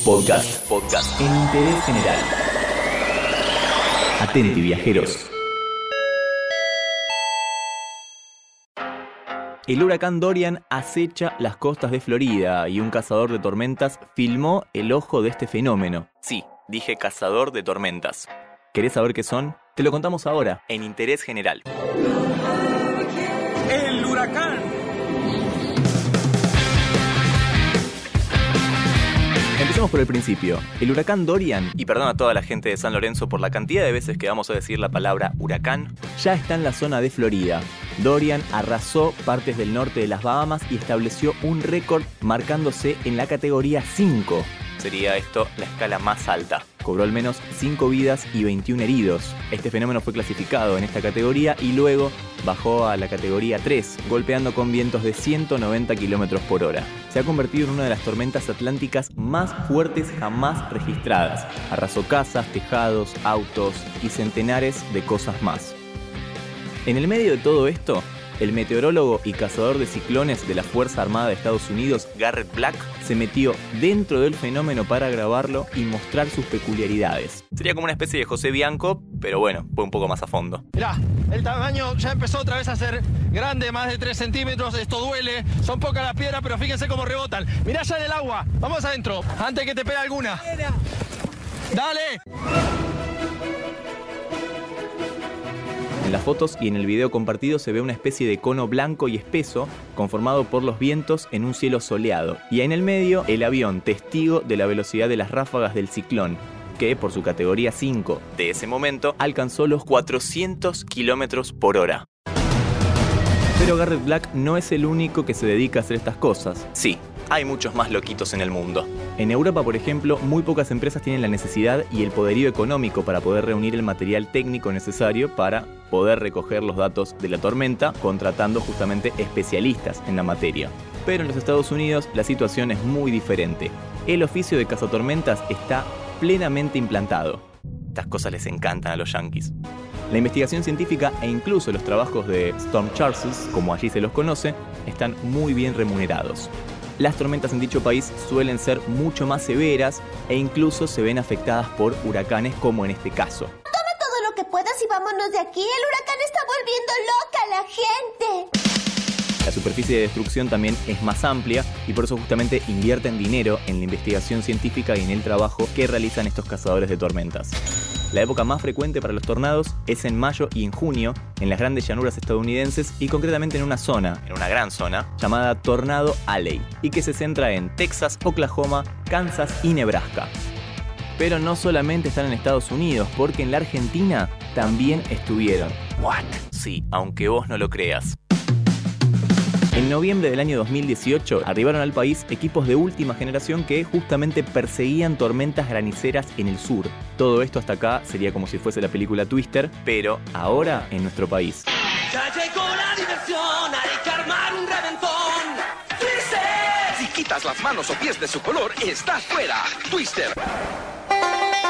Podcast. Podcast. En interés general. Atenti, viajeros. El huracán Dorian acecha las costas de Florida y un cazador de tormentas filmó el ojo de este fenómeno. Sí, dije cazador de tormentas. ¿Querés saber qué son? Te lo contamos ahora, en Interés General. El huracán. Por el principio. El huracán Dorian, y perdón a toda la gente de San Lorenzo por la cantidad de veces que vamos a decir la palabra huracán, ya está en la zona de Florida. Dorian arrasó partes del norte de las Bahamas y estableció un récord marcándose en la categoría 5. Sería esto la escala más alta. Cobró al menos 5 vidas y 21 heridos. Este fenómeno fue clasificado en esta categoría y luego bajó a la categoría 3, golpeando con vientos de 190 km por hora. Se ha convertido en una de las tormentas atlánticas más fuertes jamás registradas. Arrasó casas, tejados, autos y centenares de cosas más. En el medio de todo esto, el meteorólogo y cazador de ciclones de la Fuerza Armada de Estados Unidos, Garrett Black, se metió dentro del fenómeno para grabarlo y mostrar sus peculiaridades. Sería como una especie de José Bianco, pero bueno, fue un poco más a fondo. Mirá, el tamaño ya empezó otra vez a ser grande, más de 3 centímetros. Esto duele, son pocas las piedras, pero fíjense cómo rebotan. Mirá ya en el agua, vamos adentro, antes que te pegue alguna. Dale. En las fotos y en el video compartido se ve una especie de cono blanco y espeso conformado por los vientos en un cielo soleado. Y en el medio el avión, testigo de la velocidad de las ráfagas del ciclón, que por su categoría 5 de ese momento alcanzó los 400 kilómetros por hora. Pero Garrett Black no es el único que se dedica a hacer estas cosas. Sí, hay muchos más loquitos en el mundo. En Europa, por ejemplo, muy pocas empresas tienen la necesidad y el poderío económico para poder reunir el material técnico necesario para poder recoger los datos de la tormenta, contratando justamente especialistas en la materia. Pero en los Estados Unidos la situación es muy diferente. El oficio de cazatormentas está plenamente implantado. Estas cosas les encantan a los yankees. La investigación científica e incluso los trabajos de Storm Charles, como allí se los conoce, están muy bien remunerados. Las tormentas en dicho país suelen ser mucho más severas e incluso se ven afectadas por huracanes como en este caso. Toma todo lo que puedas y vámonos de aquí. El huracán está volviendo loca a la gente. La superficie de destrucción también es más amplia y por eso justamente invierten dinero en la investigación científica y en el trabajo que realizan estos cazadores de tormentas. La época más frecuente para los tornados es en mayo y en junio en las grandes llanuras estadounidenses y concretamente en una zona, en una gran zona, llamada Tornado Alley, y que se centra en Texas, Oklahoma, Kansas y Nebraska. Pero no solamente están en Estados Unidos, porque en la Argentina también estuvieron. What? Sí, aunque vos no lo creas. En noviembre del año 2018 arribaron al país equipos de última generación que justamente perseguían tormentas graniceras en el sur. Todo esto hasta acá sería como si fuese la película Twister, pero ahora en nuestro país. Ya llegó la diversión, hay que armar un reventón. Twister. Si quitas las manos o pies de su color, estás fuera. Twister.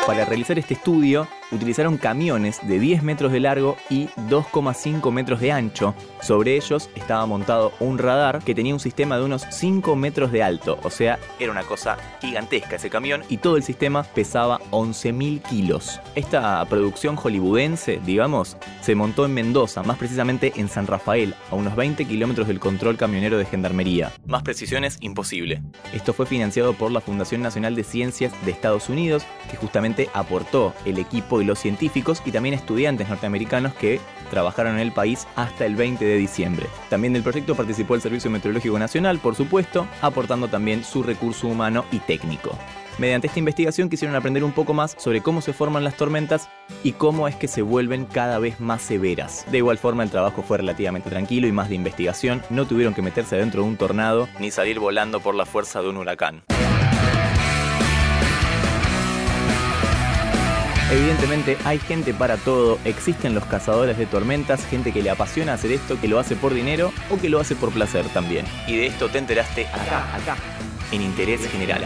Para realizar este estudio, utilizaron camiones de 10 metros de largo y 2,5 metros de ancho. Sobre ellos estaba montado un radar que tenía un sistema de unos 5 metros de alto, o sea, era una cosa gigantesca ese camión y todo el sistema pesaba 11.000 kilos. Esta producción hollywoodense, digamos, se montó en Mendoza, más precisamente en San Rafael, a unos 20 kilómetros del control camionero de Gendarmería. Más precisiones, imposible. Esto fue financiado por la Fundación Nacional de Ciencias de Estados Unidos, que justamente aportó el equipo y los científicos y también estudiantes norteamericanos que trabajaron en el país hasta el 20 de diciembre. También del proyecto participó el Servicio Meteorológico Nacional, por supuesto, aportando también su recurso humano y técnico. Mediante esta investigación quisieron aprender un poco más sobre cómo se forman las tormentas y cómo es que se vuelven cada vez más severas. De igual forma el trabajo fue relativamente tranquilo y más de investigación, no tuvieron que meterse dentro de un tornado ni salir volando por la fuerza de un huracán. Evidentemente hay gente para todo, existen los cazadores de tormentas, gente que le apasiona hacer esto, que lo hace por dinero o que lo hace por placer también. Y de esto te enteraste acá, acá, en Interés General.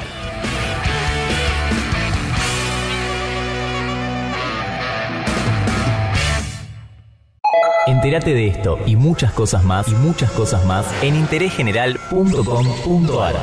Entérate de esto y muchas cosas más y muchas cosas más en interésgeneral.com.ar.